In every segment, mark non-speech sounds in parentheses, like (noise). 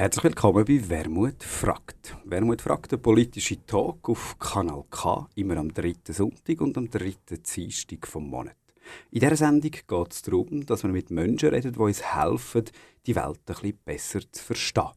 Herzlich willkommen bei Wermut fragt. Wermut fragt, der politische Talk auf Kanal K, immer am dritten Sonntag und am dritten Dienstag vom Monat. In dieser Sendung geht es darum, dass wir mit Menschen reden, die uns helfen, die Welt bisschen besser zu verstehen.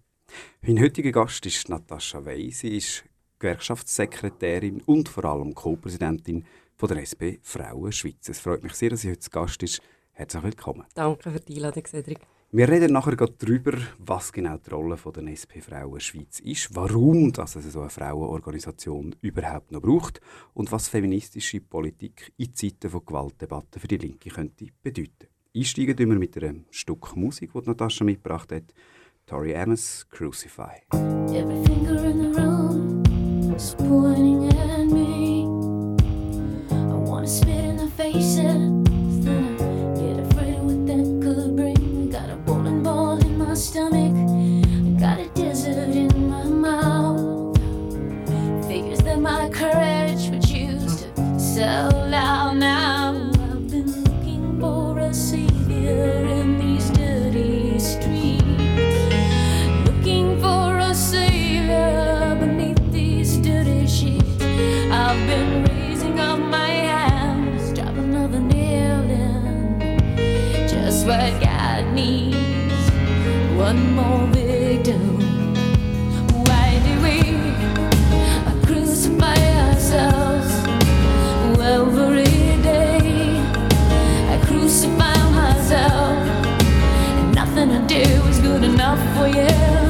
Mein heutiger Gast ist Natascha Wey. Sie ist Gewerkschaftssekretärin und vor allem Co-Präsidentin der SP Frauen Schweiz. Es freut mich sehr, dass sie heute Gast ist. Herzlich willkommen. Danke für die Einladung, Cedric. Wir reden nachher darüber, was genau die Rolle der SP Frauen Schweiz ist, warum es so eine Frauenorganisation überhaupt noch braucht und was feministische Politik in Zeiten von Gewaltdebatten für die Linke könnte bedeuten. Einsteigen wir mit einem Stück Musik, das Natascha mitgebracht hat. Tori Amos, Crucify. Every faces. stomach. I got a desert in my mouth. Figures that my courage would choose to sell out now. One more victim. Why do we crucify ourselves every day? I crucify myself, and nothing I do is good enough for you.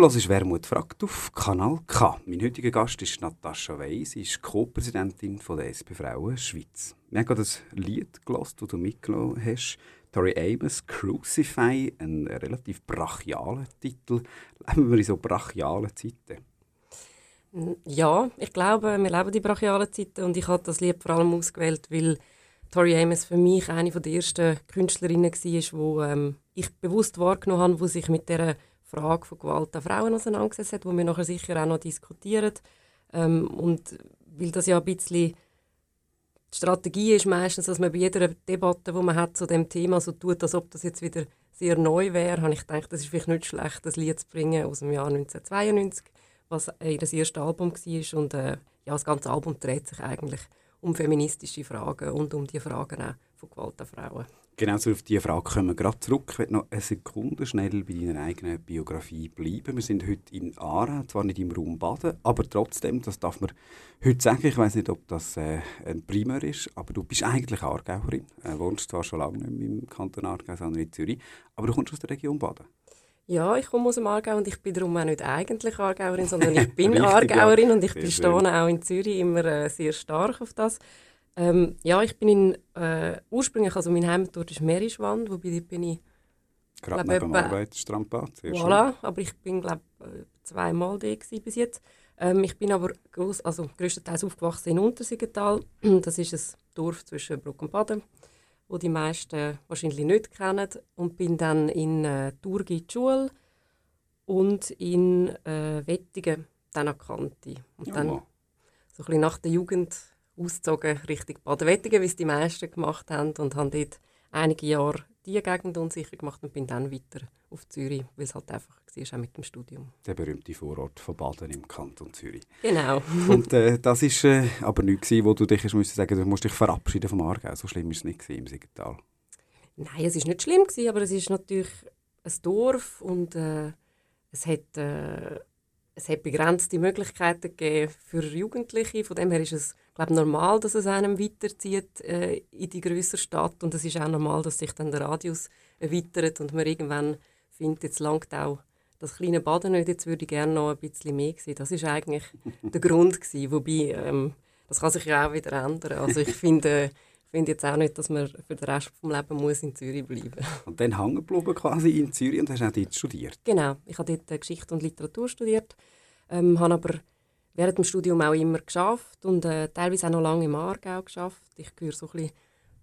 Du hörst «Wermut fragt» auf Kanal K. Mein heutiger Gast ist Natascha Wey. Sie ist Co-Präsidentin der SP Frauen Schweiz. Wir haben gerade ein Lied gelesen, das du mitgenommen hast. Tori Amos, «Crucify», ein relativ brachialer Titel. Leben wir in so brachialen Zeiten? Ja, ich glaube, wir leben die brachialen Zeiten und ich habe das Lied vor allem ausgewählt, weil Tori Amos für mich eine der ersten Künstlerinnen war, die ähm, ich bewusst wahrgenommen habe, die sich mit der Frage von Gewalt an Frauen auseinandergesetzt hat, wo wir nachher sicher auch noch diskutieren. Ähm, und weil das ja ein bisschen die Strategie ist meistens, dass man bei jeder Debatte, die man hat zu dem Thema, so tut, als ob das jetzt wieder sehr neu wäre, habe ich gedacht, das ist vielleicht nicht schlecht, das Lied zu bringen aus dem Jahr 1992, was ihr das erste Album war. Und äh, ja, das ganze Album dreht sich eigentlich um feministische Fragen und um die Fragen auch von Gewalt an Frauen. Genau so auf diese Frage kommen wir gerade zurück. Ich werde noch eine Sekunde schnell bei deiner eigenen Biografie bleiben. Wir sind heute in Aarau, zwar nicht im Raum Baden, aber trotzdem, das darf man heute sagen. Ich weiß nicht, ob das äh, ein Primär ist, aber du bist eigentlich Aargauerin. Äh, wohnst zwar schon lange nicht mehr im Kanton Aargau, sondern in Zürich, aber du kommst aus der Region Baden. Ja, ich komme aus dem Aargau und ich bin darum auch nicht eigentlich Aargauerin, sondern ich (laughs) bin Aargauerin und ich bestehe auch in Zürich immer äh, sehr stark auf das. Ähm, ja, ich bin in, äh, ursprünglich, also mein Heimatort ist Merischwand, wobei dort bin ich... Gerade glaub, neben dem Arbeitsstrandbad, Voilà, aber ich bin, glaube äh, zweimal da bis jetzt. Ähm, ich bin aber gross, also größtenteils aufgewachsen in Untersigental. (clears throat) Das ist ein Dorf zwischen Bruck und Baden, wo die meisten wahrscheinlich nicht kennen. Und bin dann in äh, Thurgi in die Schule und in äh, Wettigen dann an Kante. Und dann so ein bisschen nach der Jugend ausgezogen Richtung Baden-Wettigen, wie es die meisten gemacht haben und habe dort einige Jahre die Gegend unsicher gemacht und bin dann weiter auf Zürich, weil es halt einfach war, auch mit dem Studium. Der berühmte Vorort von Baden im Kanton Zürich. Genau. (laughs) und äh, das war äh, aber nichts, wo du dich musst sagen, du musst dich verabschieden vom Aargau. So schlimm war es nicht im Siegental. Nein, es war nicht schlimm, gewesen, aber es ist natürlich ein Dorf und äh, es hat... Äh, es hat begrenzte Möglichkeiten gegeben für Jugendliche. Von dem her ist es glaube normal, dass es einem weiterzieht äh, in die größere Stadt und es ist auch normal, dass sich dann der Radius erweitert und man irgendwann findet, jetzt langt auch das kleine Baden nicht, jetzt würde ich gerne noch ein bisschen mehr sehen. Das ist eigentlich (laughs) der Grund gewesen. Wobei, ähm, das kann sich ja auch wieder ändern. Also ich finde, ich finde jetzt auch nicht, dass man für den Rest des Lebens muss in Zürich bleiben muss. Und dann hängen geblieben quasi in Zürich und hast auch dort studiert? Genau, ich habe dort Geschichte und Literatur studiert, ähm, habe aber während dem Studium auch immer geschafft und äh, teilweise auch noch lange im Aargau geschafft. Ich gehöre so ein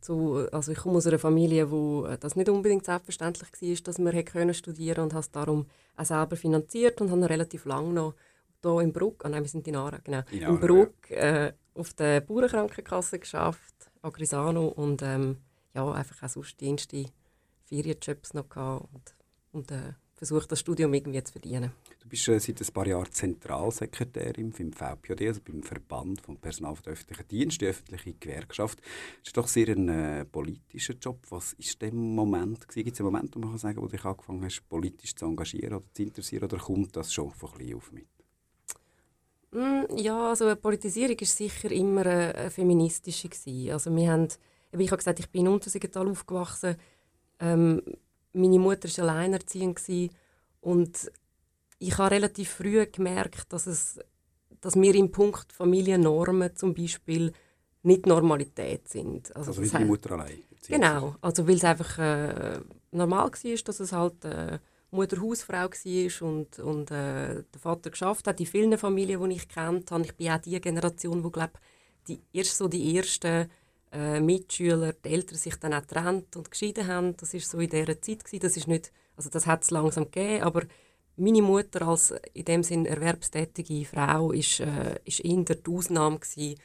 zu, also ich komme aus einer Familie, wo äh, das nicht unbedingt selbstverständlich war, dass man können studieren und habe es darum auch selber finanziert und habe relativ lange noch hier in Bruck, ah nein, wir sind in Aarau, genau, in, in Bruck äh, auf der Bauernkrankenkasse geschafft, Agrisano und ähm, ja, einfach auch sonst dienste Ferienjobs noch gehabt und, und äh, versucht das Studium irgendwie zu verdienen. Du bist äh, seit ein paar Jahren Zentralsekretärin beim VPOD, also beim Verband vom Personal den öffentlichen Dienst, die öffentliche Gewerkschaft. Das ist doch sehr ein äh, politischer Job. Was ist der Moment? Gibt es einen Moment, wo man kann sagen, wo du dich angefangen hast, politisch zu engagieren oder zu interessieren, oder kommt das schon von klein auf mit? Mm, ja, also Politisierung war sicher immer eine, eine feministische. Gewesen. Also wir haben, ich habe gesagt, ich bin in Untersigental aufgewachsen. Ähm, meine Mutter war alleinerziehend und ich habe relativ früh gemerkt, dass, es, dass wir im Punkt Familiennormen zum Beispiel nicht Normalität sind. Also, also wie deine Mutter allein? Genau, also weil es einfach äh, normal war, dass es halt äh, Mutter Hausfrau war und, und äh, der Vater geschafft hat. In vielen Familien, die ich kennt habe, ich bin auch die Generation, wo glaube die erst so die ersten äh, Mitschüler, die Eltern sich dann auch getrennt und geschieden haben. Das ist so in dieser Zeit gewesen. Das ist nicht, also das hat es langsam gegeben, aber meine Mutter als in dem Sinn erwerbstätige Frau ist, äh, ist eher die Ausnahme gewesen,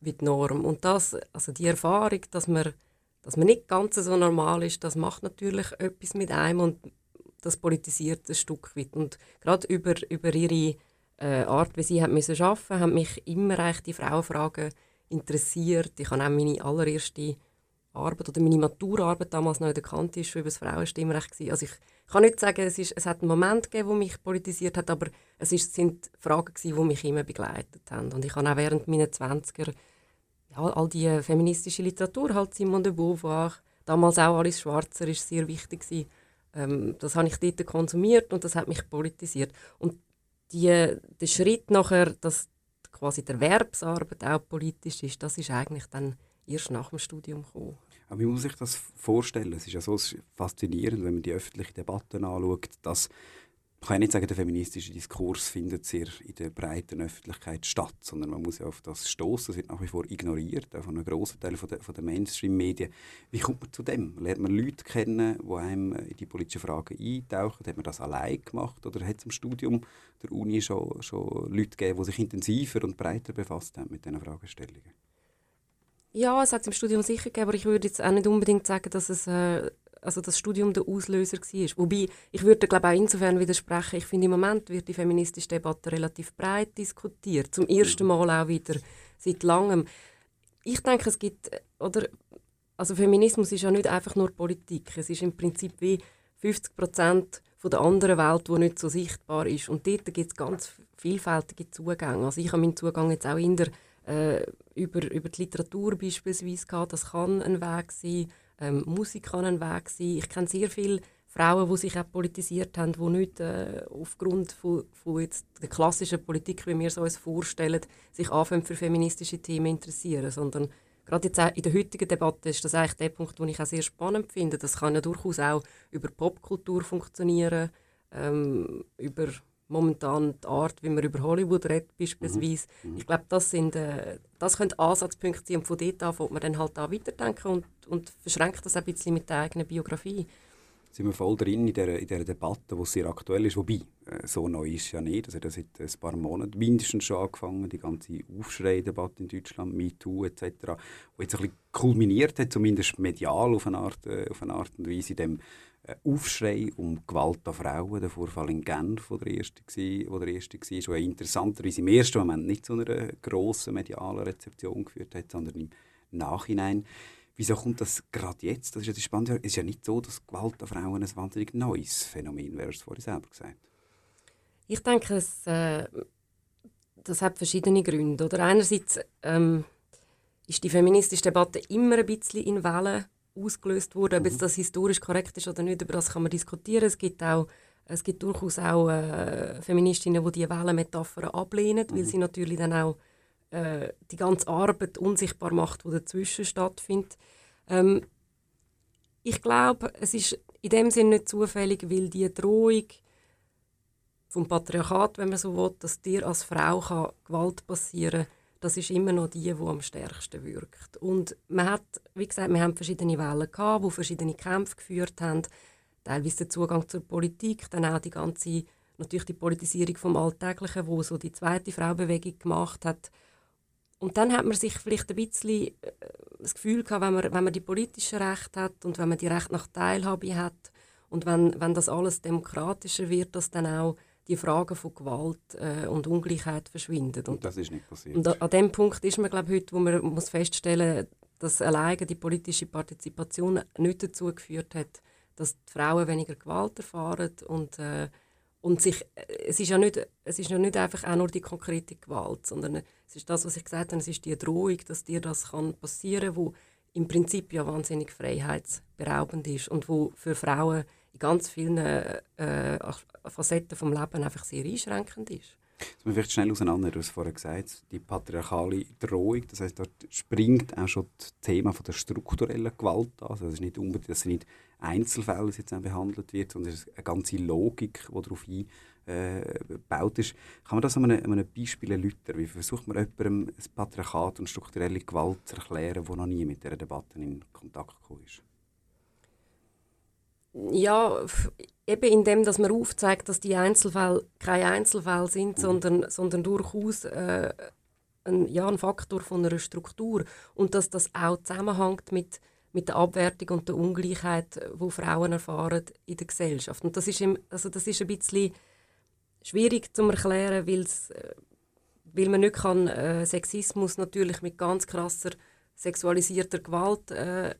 wie die Norm. Und das, also die Erfahrung, dass man, dass man nicht ganz so normal ist, das macht natürlich etwas mit einem und das politisiert ein Stück weit. Und gerade über, über ihre äh, Art, wie sie hat müssen arbeiten, haben mich immer eigentlich die Frauenfragen interessiert. Ich habe auch meine allererste Arbeit oder meine Maturarbeit damals noch in der Kante über das Frauenstimmrecht. Also ich kann nicht sagen, es, ist, es hat einen Moment gegeben, wo mich politisiert hat, aber es ist, sind Fragen gewesen, die mich immer begleitet haben. Und ich habe auch während meiner 20er ja, all die feministische Literatur, halt Simone de Beauvoir, damals auch Alice Schwarzer, ist sehr wichtig gewesen, Ähm, das habe ich dort konsumiert und das hat mich politisiert. Und die, der Schritt nachher, dass quasi die Erwerbsarbeit auch politisch ist, das ist eigentlich dann erst nach dem Studium gekommen. Aber wie muss sich das vorstellen? Es ist ja so faszinierend, wenn man die öffentliche Debatte anschaut, dass man kann nicht sagen, der feministische Diskurs findet sehr in der breiten Öffentlichkeit statt, sondern man muss ja auf das stoßen. Das wird nach wie vor ignoriert, auch von einem grossen Teil von der, der Mainstream-Medien. Wie kommt man zu dem? Lernt man Leute kennen, die einem in die politischen Fragen eintauchen? Hat man das allein gemacht oder hat es im Studium der Uni schon, schon Leute gegeben, die sich intensiver und breiter befasst haben mit diesen Fragestellungen? Ja, es hat es im Studium sicher gegeben, aber ich würde jetzt auch nicht unbedingt sagen, dass es äh, also das Studium der Auslöser war. Wobei, ich würde glaube auch insofern widersprechen, ich finde im Moment wird die feministische Debatte relativ breit diskutiert, zum ersten Mal auch wieder seit langem. Ich denke, es gibt, oder, also Feminismus ist ja nicht einfach nur Politik, es ist im Prinzip wie 50 Prozent der anderen Welt, die nicht so sichtbar ist. Und dort gibt es ganz vielfältige Zugänge. Also ich habe meinen Zugang jetzt auch in der, äh, über, über die Literatur beispielsweise gehabt, das kann ein Weg sein, ähm, Musik kann ein Weg sein. Ich kenne sehr viele Frauen, die sich auch politisiert haben, die nicht äh, aufgrund von, von jetzt der klassischen Politik, wie wir es uns vorstellen, sich anfangen für feministische Themen interessieren, sondern gerade jetzt in der heutigen Debatte ist das eigentlich der Punkt, den ich auch sehr spannend finde. Das kann ja durchaus auch über Popkultur funktionieren, ähm, über momentan die Art, wie man über Hollywood redet beispielsweise. Mhm. Ich glaube, das, sind, äh, das können Ansatzpunkte sein und von dort an man dann halt auch weiterdenken und, und verschränkt das ein bisschen mit der eigenen Biografie. Sind wir voll drin in dieser, in dieser Debatte, die sehr aktuell ist, wobei, äh, so neu ist ja nicht, das hat seit ein paar Monaten mindestens schon angefangen, die ganze Aufschrei-Debatte in Deutschland, MeToo etc., die jetzt ein bisschen kulminiert hat, zumindest medial auf eine Art, äh, auf eine Art und Weise, in dem Aufschrei um Gewalt an Frauen, der Vorfall in Genf, wo der erste war, wo der erste war, der interessanterweise im ersten Moment nicht zu einer grossen medialen Rezeption geführt hat, sondern im Nachhinein. Wieso kommt das gerade jetzt? Das ist ja das Spannende. Es ist ja nicht so, dass Gewalt an Frauen ein wahnsinnig neues Phänomen wäre, das vorhin selber gesagt. Ich denke, es, äh, das hat verschiedene Gründe. Oder einerseits ähm, ist die feministische Debatte immer ein bisschen in Wellen ausgelöst wurde. Ob jetzt mhm. das historisch korrekt ist oder nicht, über das kann man diskutieren. Es gibt auch es gibt durchaus auch äh, Feministinnen, die diese Wellenmetaphern ablehnen, mhm. weil sie natürlich dann auch äh, die ganze Arbeit unsichtbar macht, die dazwischen stattfindet. Ähm, ich glaube, es ist in dem Sinne nicht zufällig, weil die Drohung vom Patriarchat, wenn man so will, dass dir als Frau kann Gewalt passieren kann, das ist immer noch die, die am stärksten wirkt. Und man hat, wie gesagt, wir haben verschiedene Wellen gehabt, die verschiedene Kämpfe geführt haben, teilweise der Zugang zur Politik, dann auch die ganze, natürlich die Politisierung vom Alltäglichen, wo so die zweite Frauenbewegung gemacht hat. Und dann hat man sich vielleicht ein bisschen äh, das Gefühl gehabt, wenn man, wenn man die politischen Rechte hat und wenn man die Rechte nach Teilhabe hat und wenn, wenn das alles demokratischer wird, dass dann auch die Fragen von Gewalt äh, und Ungleichheit verschwinden. Und, das ist nicht passiert. Und an dem Punkt ist man glaube heute, wo man muss feststellen, dass alleine die politische Partizipation nicht dazu geführt hat, dass die Frauen weniger Gewalt erfahren und äh, und sich, es ist ja nicht, es ist ja nicht einfach auch nur die konkrete Gewalt, sondern es ist das, was ich gesagt habe, es ist die Drohung, dass dir das kann passieren kann, wo im Prinzip ja wahnsinnig freiheitsberaubend ist und wo für Frauen in ganz vielen äh, Facetten vom Leben einfach sehr einschränkend ist. Das wir vielleicht schnell auseinander, du hast vorhin gesagt, die patriarchale Drohung, das heißt, dort springt auch schon das Thema von der strukturellen Gewalt an. Also das ist nicht unbedingt, dass nicht Einzelfälle jetzt behandelt wird, sondern es ist eine ganze Logik, die darauf eingebaut äh, ist. Kann man das an einem, an einem Beispiel erläutern? Wie versucht man jemandem das Patriarchat und strukturelle Gewalt zu erklären, der noch nie mit dieser Debatte in Kontakt gekommen ist? Ja, eben indem, dass man aufzeigt, dass die Einzelfälle keine Einzelfälle sind, mhm. sondern, sondern durchaus äh, ein, ja, ein Faktor von einer Struktur und dass das auch zusammenhängt mit, mit der Abwertung und der Ungleichheit, wo Frauen erfahren in der Gesellschaft. Und das ist, im, also das ist ein bisschen schwierig zu erklären, weil's, äh, weil man nicht kann, äh, Sexismus natürlich mit ganz krasser sexualisierter Gewalt äh,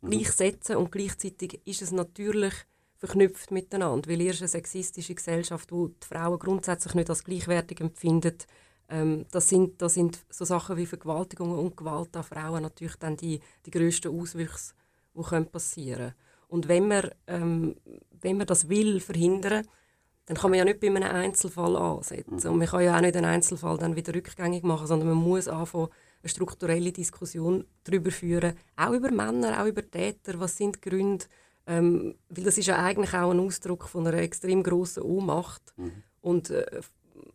mhm. gleichsetzen und gleichzeitig ist es natürlich verknüpft miteinander, weil ihr eine sexistische Gesellschaft, wo die Frauen grundsätzlich nicht als gleichwertig empfindet, ähm, das, sind, das sind so Sachen wie Vergewaltigungen und Gewalt an Frauen natürlich dann die, die grössten Auswüchse, die können passieren Und wenn man, ähm, wenn man das will verhindern, dann kann man ja nicht bei einem Einzelfall ansetzen. Mhm. Und man kann ja auch nicht einen Einzelfall dann wieder rückgängig machen, sondern man muss anfangen, eine strukturelle Diskussion darüber führen, auch über Männer, auch über Täter, was sind die Gründe, ähm, weil das ist ja eigentlich auch ein Ausdruck von einer extrem großen Ohnmacht mhm. und äh,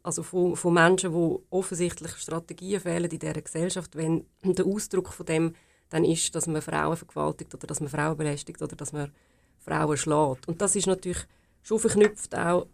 also von, von Menschen, die offensichtlich Strategien fehlen in dieser Gesellschaft, wenn der Ausdruck von dem dann ist, dass man Frauen vergewaltigt oder dass man Frauen belästigt oder dass man Frauen schlägt. Und das ist natürlich schon verknüpft auch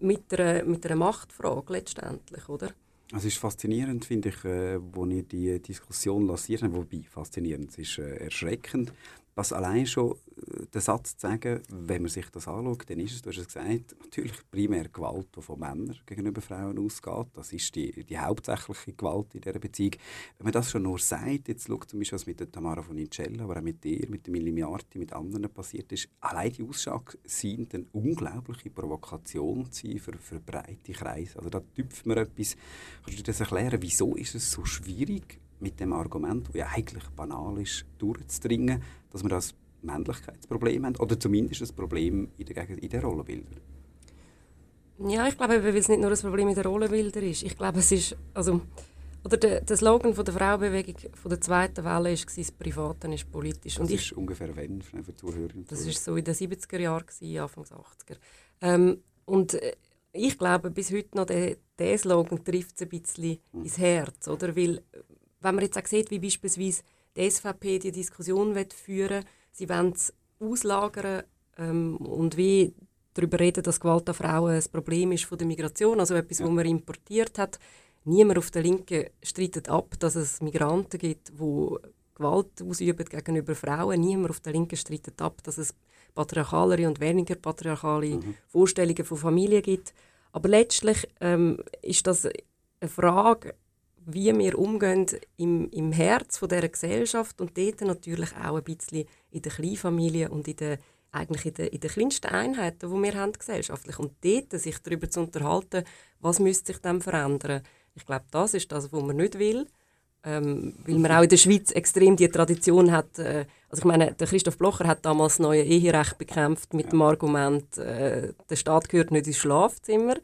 mit einer, mit einer Machtfrage letztendlich, oder? Es ist faszinierend, finde ich, äh, wo ihr die Diskussion lanciert wobei faszinierend, es ist äh, erschreckend, was allein schon äh, der Satz zu sagen, wenn man sich das anschaut, dann ist es, du hast es gesagt, (laughs) natürlich primär Gewalt, die von Männern gegenüber Frauen ausgeht. Das ist die, die hauptsächliche Gewalt in dieser Beziehung. Wenn man das schon nur sagt, jetzt schaut zum Beispiel, was mit der Tamara von Incella, aber auch mit dir, mit der Milli Miarti, mit anderen passiert ist, allein die Aussage scheint eine unglaubliche Provokation für, für breite Kreise. Also da tüpft man etwas. Kannst du das erklären, wieso ist es so schwierig, mit dem Argument, das ja eigentlich banal ist, durchzudringen, dass wir das Männlichkeitsproblem haben oder zumindest ein Problem in den, in den Rollenbildern? Ja, ich glaube, weil es nicht nur ein Problem in den Rollenbildern ist. Ich glaube, es ist, also, oder der, der Slogan von der Frauenbewegung von der zweiten Welle war, das Private ist politisch. Und das ich, ist ungefähr wann für Zuhörer? Das war so in den 70er Jahren, Anfang der 80er. Ähm, und äh, ich glaube, bis heute noch der, der Slogan trifft es ein bisschen mhm. ins Herz, oder? Weil wenn man jetzt auch sieht, wie beispielsweise die SVP die Diskussion führen will, sie wollen es auslagern ähm, und wie darüber reden, dass Gewalt an Frauen ein Problem ist von der Migration, also etwas, ja. was man importiert hat. Niemand auf der Linken streitet ab, dass es Migranten gibt, die Gewalt ausüben gegenüber Frauen. Niemand auf der Linken streitet ab, dass es patriarchalere und weniger patriarchale mhm. Vorstellungen von Familie gibt. Aber letztlich ähm, ist das eine Frage wie wir umgehen im, im Herz von dieser Gesellschaft und dort natürlich auch ein bisschen in der Kleinfamilie und in der, eigentlich in der, in der kleinsten Einheiten, die wir haben gesellschaftlich. Und dort sich darüber zu unterhalten, was müsste sich dann verändern. Ich glaube, das ist das, was man nicht will. Ähm, weil man auch in der Schweiz extrem die Tradition hat. Äh, also ich meine, der Christoph Blocher hat damals das neue Eherecht bekämpft mit dem Argument, äh, der Staat gehört nicht ins Schlafzimmer.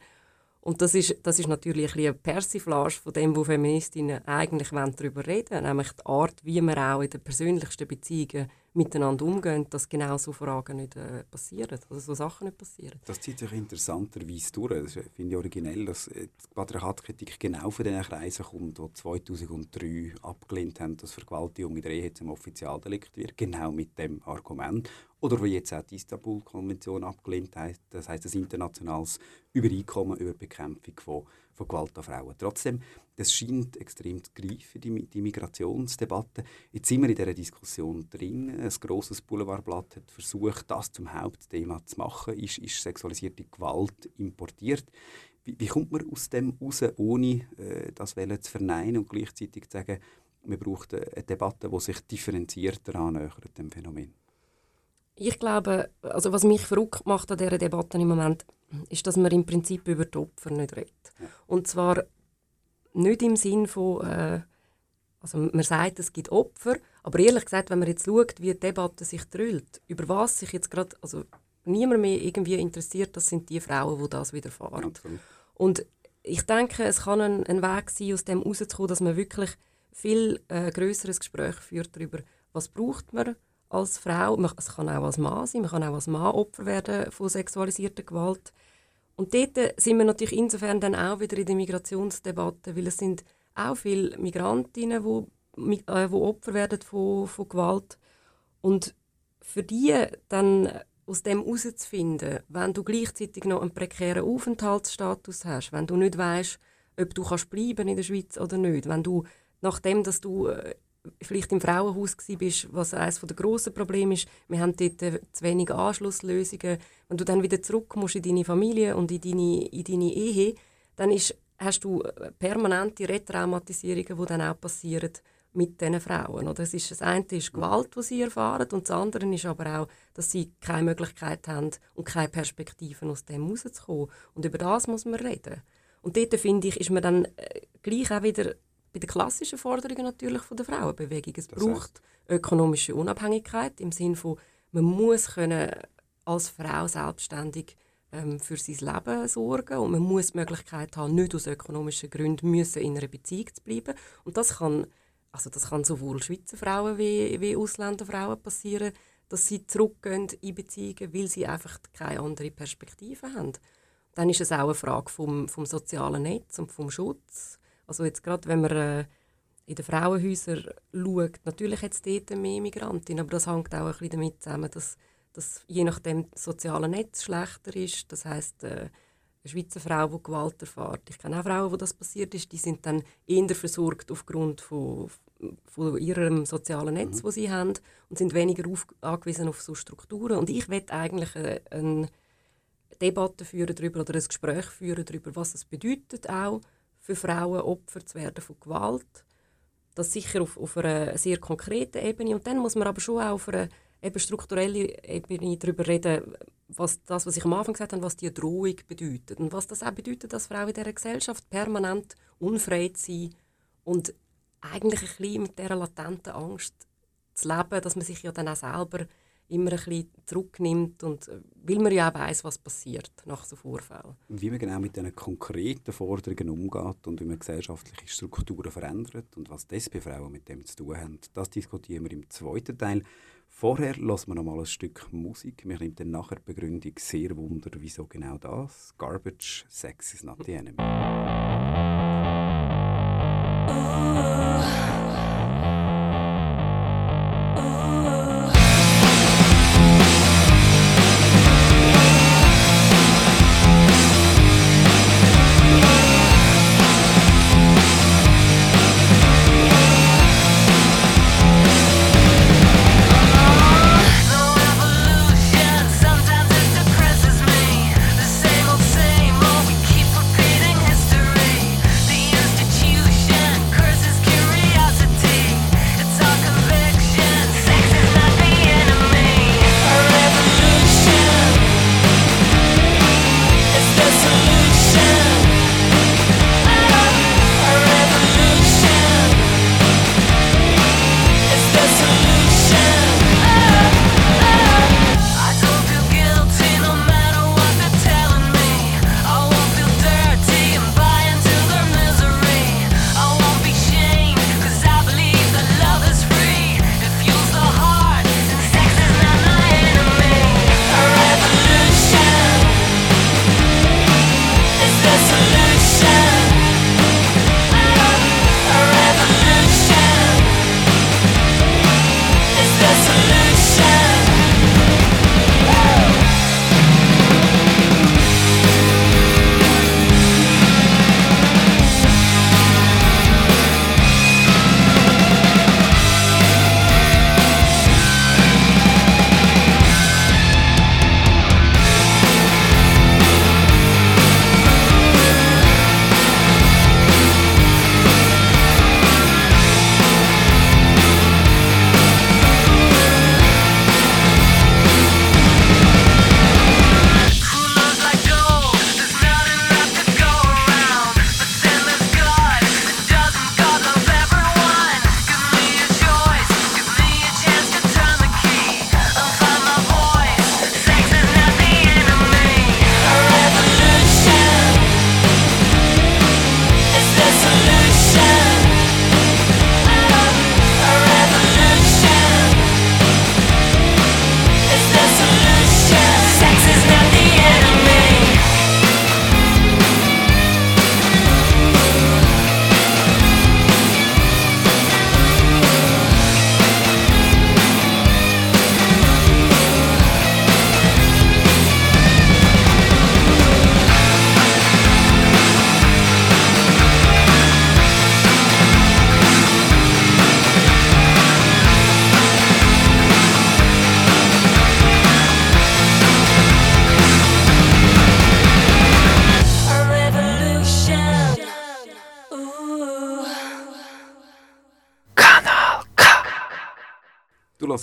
Und das ist, das ist natürlich ein eine Persiflage von dem, wo Feministinnen eigentlich darüber reden wollen, nämlich die Art, wie man auch in den persönlichsten Beziehungen miteinander umgehen, dass genau so Fragen nicht äh, passieren, also so Sachen nicht passieren. Das zieht sich interessanterweise durch. Das finde ich originell, dass äh, die Patriarchatkritik genau von den Kreisen kommt, die 2003 abgelehnt haben, dass Vergewaltigung in der Ehe zum Offizialdelikt wird, genau mit dem Argument. Oder wie jetzt auch die Istanbul-Konvention abgelehnt hat, das heißt das internationales Übereinkommen über die Bekämpfung von von Gewalt an Frauen. Trotzdem, das scheint extrem zu greifen, die, die Migrationsdebatte. Jetzt sind wir in dieser Diskussion drin. Ein grosses Boulevardblatt hat versucht, das zum Hauptthema zu machen. Ist, ist sexualisierte Gewalt importiert? Wie, wie kommt man aus dem raus, ohne äh, das zu verneinen und gleichzeitig zu sagen, wir brauchen eine Debatte, die sich differenzierter annähert dem Phänomen? Ich glaube, also was mich verrückt macht an dieser Debatte im Moment, ist, dass man im Prinzip über die Opfer nicht redet. Und zwar nicht im Sinn von, äh, also man sagt, es gibt Opfer, aber ehrlich gesagt, wenn man jetzt schaut, wie die Debatte sich drüllt, über was sich jetzt gerade, also niemand mehr irgendwie interessiert, das sind die Frauen, die das widerfahren. Absolut. Und ich denke, es kann ein, ein, Weg sein, aus dem herauszukommen, dass man wirklich viel äh, größeres Gespräch führt darüber, was braucht man als Frau, es kann auch als Mann sein, man kann auch als Mann Opfer werden von sexualisierter Gewalt. Und dort sind wir natürlich insofern dann auch wieder in der Migrationsdebatte, weil es sind auch viele Migrantinnen, die, äh, die Opfer werden von, von Gewalt. Und für die dann aus dem herauszufinden, wenn du gleichzeitig noch einen prekären Aufenthaltsstatus hast, wenn du nicht weißt, ob du kannst bleiben in der Schweiz oder nicht, wenn du nachdem, dass du äh, vielleicht im Frauenhaus bist, was eines der grossen Probleme ist. Wir haben dort äh, zu wenig Anschlusslösungen. Wenn du dann wieder zurück musst in deine Familie und in deine, in deine Ehe, dann ist, hast du äh, permanente Retraumatisierungen, die dann auch passieren mit diesen Frauen. Oder es ist, das eine ist Gewalt, die sie erfahren, und das andere ist aber auch, dass sie keine Möglichkeit haben und keine Perspektiven aus dem rauszukommen. Und über das muss man reden. Und dort, finde ich, ist man dann äh, gleich auch wieder bei den klassischen Forderungen natürlich von der Frauenbewegung. Es das braucht heißt. ökonomische Unabhängigkeit im Sinne von, Man muss können als Frau selbstständig ähm, für sein Leben sorgen und man muss die Möglichkeit haben, nicht aus ökonomischen Gründen müssen in einer Beziehung zu bleiben. Und das kann, also das kann sowohl Schweizer Frauen wie, wie Ausländerfrauen passieren, dass sie zurückgehen in Beziehungen, weil sie einfach keine andere Perspektive haben. Dann ist es auch eine Frage vom, vom sozialen Netz und vom Schutz. Also jetzt gerade, wenn man äh, in den Frauenhäusern schaut, natürlich hat es dort mehr Migrantinnen, aber das hängt auch ein bisschen damit zusammen, dass dass je nachdem das soziale Netz schlechter ist. Das heißt, äh, eine Schweizer Frau, die Gewalt erfährt. Ich kenne auch Frauen, wo das passiert ist, die sind dann eher versorgt aufgrund von, von ihrem sozialen Netz, mhm. das sie haben und sind weniger auf, angewiesen auf so Strukturen. Und ich will eigentlich eine, eine Debatte führen darüber oder ein Gespräch führen darüber, was es bedeutet auch für Frauen Opfer zu werden von Gewalt. Das sicher auf, auf einer sehr konkreten Ebene. Und dann muss man aber schon auch auf einer eben strukturelle Ebene darüber reden, was das, was ich am Anfang gesagt habe, was die Drohung bedeutet. Und was das auch bedeutet, dass Frauen in dieser Gesellschaft permanent unfrei sind und eigentlich ein bisschen mit dieser latenten Angst zu leben, dass man sich ja dann auch selber immer ein bisschen zurücknimmt und äh, weil man ja auch weiss, was passiert nach so Vorfällen. Wie man genau mit diesen konkreten Forderungen umgeht und wie man gesellschaftliche Strukturen verändert und was das bei Frauen mit dem zu tun haben, das diskutieren wir im zweiten Teil. Vorher lassen wir noch mal ein Stück Musik. Wir nehmen dann nachher die Begründung sehr wunder, wieso genau das. Garbage, Sex is not the enemy.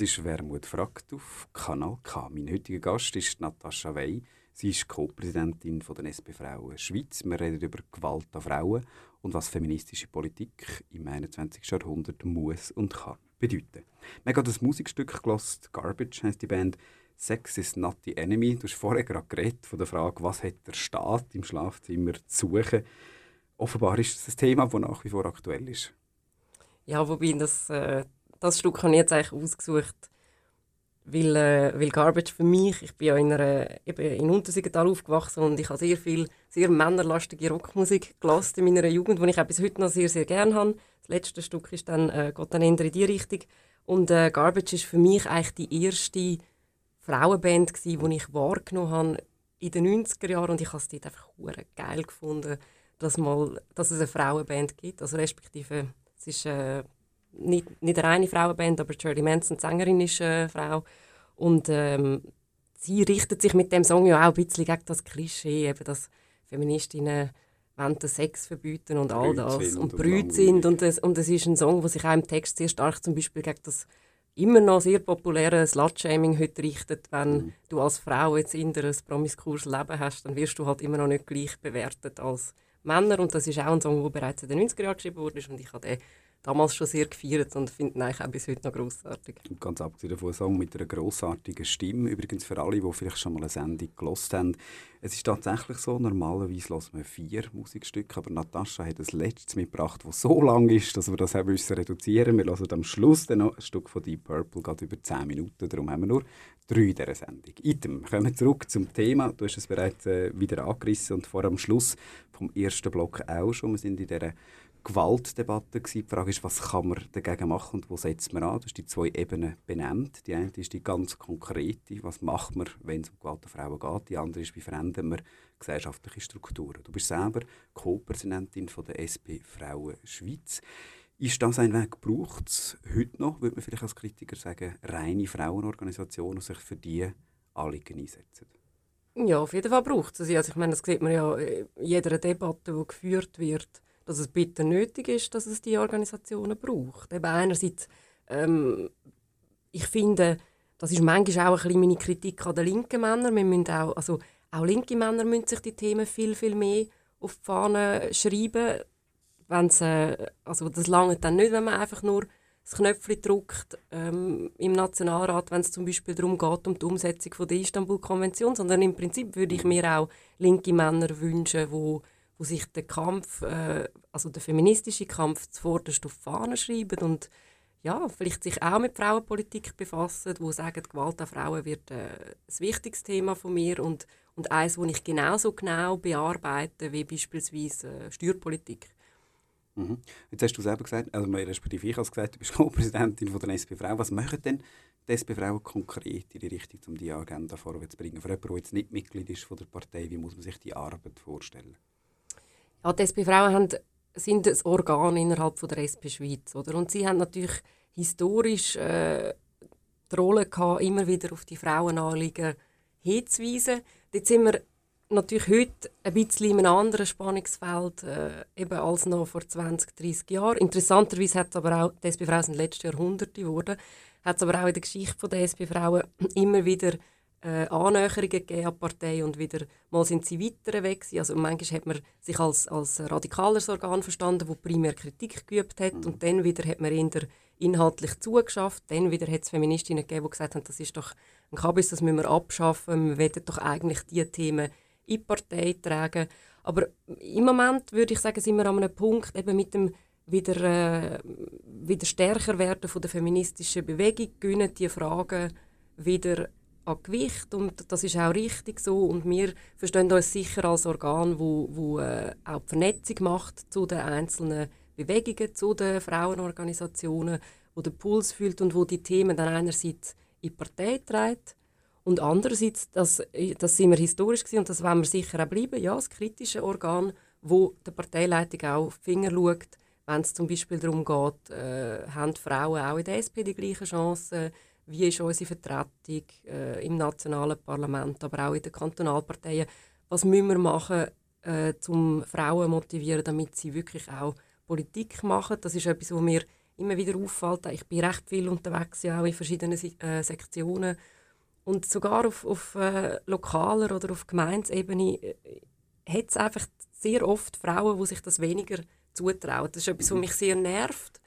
Ist Wermut fragt auf Kanal K. Mein heutiger Gast ist Natascha Wey. Sie ist Co-Präsidentin der SP Frauen Schweiz. Wir reden über Gewalt an Frauen und was feministische Politik im 21. Jahrhundert muss und kann. bedeuten. Wir haben das Musikstück gelost, Garbage heißt die Band. Sex is not the enemy. Du hast vorher gerade geredet von der Frage, was hat der Staat im Schlafzimmer zu suchen. Offenbar ist das ein Thema, das nach wie vor aktuell ist. Ja, wobei das, äh, das Stück habe ich jetzt eigentlich ausgesucht, weil, äh, weil Garbage für mich, ich bin ja in, einer, in Untersiggenthal aufgewachsen und ich habe sehr viel sehr männerlastige Rockmusik gelassen in meiner Jugend, die ich auch bis heute noch sehr, sehr gerne habe. Das letzte Stück ist dann, äh, geht dann eher in die Richtung. Und äh, Garbage ist für mich eigentlich die erste Frauenband, die ich wahrgenommen habe in den 90er Jahren und ich habe es dort einfach geil gefunden, dass, mal, dass es eine Frauenband gibt. Also respektive, es ist äh, nicht, nicht eine reine Frauenband, aber Shirley Manson, die Sängerin, ist eine Frau. Und ähm, sie richtet sich mit dem Song ja auch ein bisschen gegen das Klischee, eben, dass Feministinnen wollen den Sex verbieten und all das und brüt sind. Und es, und es ist ein Song, der sich auch im Text sehr stark zum Beispiel gegen das immer noch sehr populäre Slut-Shaming heute richtet. Wenn mhm. du als Frau jetzt in ein promiskues Leben hast, dann wirst du halt immer noch nicht gleich bewertet als Männer. Und das ist auch ein Song, der bereits in den 90er Jahren geschrieben wurde. Und ich habe den damals schon sehr gefeiert und finde ihn eigentlich auch bis heute noch grossartig. Und ganz abgesehen davon, Song mit einer grossartigen Stimme. Übrigens für alle, die vielleicht schon mal eine Sendung gelost haben. Es ist tatsächlich so, normalerweise hören wir vier Musikstücke, aber Natascha hat das letztes mitgebracht, das so lang ist, dass wir das haben müssen reduzieren. Wir hören am Schluss dann noch ein Stück von Deep Purple, geht über zehn Minuten, darum haben wir nur drei dieser Sendung. Item, kommen wir zurück zum Thema. Du hast es bereits äh, wieder angerissen und vor am Schluss vom ersten Block auch schon. Wir sind in dieser Gewaltdebatte. Die Frage ist, was kann man dagegen machen und wo setzt man an? Du hast die zwei Ebenen benannt. Die eine ist die ganz konkrete, was macht man, wenn es um Gewalt an Frauen geht. Die andere ist, wie verändern wir gesellschaftliche Strukturen. Du bist selber Co-Präsidentin der SP Frauen Schweiz. Ist das ein Weg, braucht es heute noch, würde man vielleicht als Kritiker sagen, reine Frauenorganisationen, die sich für diese Anliegen einsetzen? Ja, auf jeden Fall braucht es. Also ich meine, das sieht man ja in jeder Debatte, die geführt wird dass es bitte nötig ist, dass es die Organisationen braucht. Eben einerseits, ähm, ich finde, das ist manchmal auch ein bisschen meine Kritik an den linken Männern. Auch, also auch linke Männer müssen sich die Themen viel, viel mehr auf die Fahne schreiben. Wenn's, äh, also das lange dann nicht, wenn man einfach nur das Knöpfchen drückt ähm, im Nationalrat, wenn es zum Beispiel darum geht, um die Umsetzung von der Istanbul-Konvention, sondern im Prinzip würde ich mir auch linke Männer wünschen, die wo sich der Kampf, äh, also der feministische Kampf zuvorderst auf Fahnen schreiben und ja, vielleicht sich auch mit Frauenpolitik befassen, wo sagen, Gewalt an Frauen wird äh, ein wichtiges Thema von mir und, und eines, das ich genauso genau bearbeite wie beispielsweise äh, Steuerpolitik. Mhm. Jetzt hast du selber gesagt, also respektive ich habe gesagt, du bist (laughs) Co-Präsidentin der SP Frau. Was machen denn die SP Frauen konkret in die Richtung, um die Agenda vorwärts zu bringen? Für jemanden, der jetzt nicht Mitglied ist von der Partei, wie muss man sich die Arbeit vorstellen? Ja, die SP-Frauen haben, sind ein Organ innerhalb von der SP Schweiz. Oder? Und sie haben natürlich historisch äh, die Rolle gehabt, immer wieder auf die Frauenanliegen hinzuweisen. Jetzt sind wir natürlich heute ein bisschen in einem anderen Spannungsfeld äh, eben als noch vor 20, 30 Jahren. Interessanterweise hat aber auch, die SP-Frauen sind letzte Jahrhunderte geworden, hat es aber auch in der Geschichte der SP-Frauen immer wieder äh, Annäherungen gegeben an die Partei und wieder mal sind sie weiter weg gewesen. Also manchmal hat man sich als, als radikaleres Organ verstanden, das primär Kritik geübt hat mhm. und dann wieder hat man eher inhaltlich zugeschafft. Dann wieder hat es Feministinnen gegeben, die gesagt haben, das ist doch ein Kabis, das müssen wir abschaffen, wir wollen doch eigentlich diese Themen in die Partei tragen. Aber im Moment würde ich sagen, sind wir an einem Punkt eben mit dem wieder, äh, wieder stärker werden von der feministischen Bewegung, gewinnen die Fragen wieder an Gewicht und das ist auch richtig so. Und wir verstehen uns sicher als Organ, wo, wo äh, auch die Vernetzung macht zu den einzelnen Bewegungen, zu den Frauenorganisationen, wo der Puls fühlt und wo die Themen dann einerseits in die Partei trägt und andererseits, das, das sind wir historisch gewesen, und das wollen wir sicher auch bleiben, ja, das kritische Organ, wo der Parteileitung auch auf die Finger schaut, wenn es zum Beispiel darum geht, äh, haben Frauen auch in der SP die gleichen Chancen, wie ist unsere Vertretung äh, im nationalen Parlament, aber auch in den Kantonalparteien. Was müssen wir machen, äh, um Frauen zu motivieren, damit sie wirklich auch Politik machen? Das ist etwas, was mir immer wieder auffällt. Ich bin recht viel unterwegs, ja, auch in verschiedenen äh, Sektionen. Und sogar auf, auf äh, lokaler oder auf Gemeindesebene äh, hat es einfach sehr oft Frauen, die sich das weniger zutrauen. Das ist etwas, was mich sehr nervt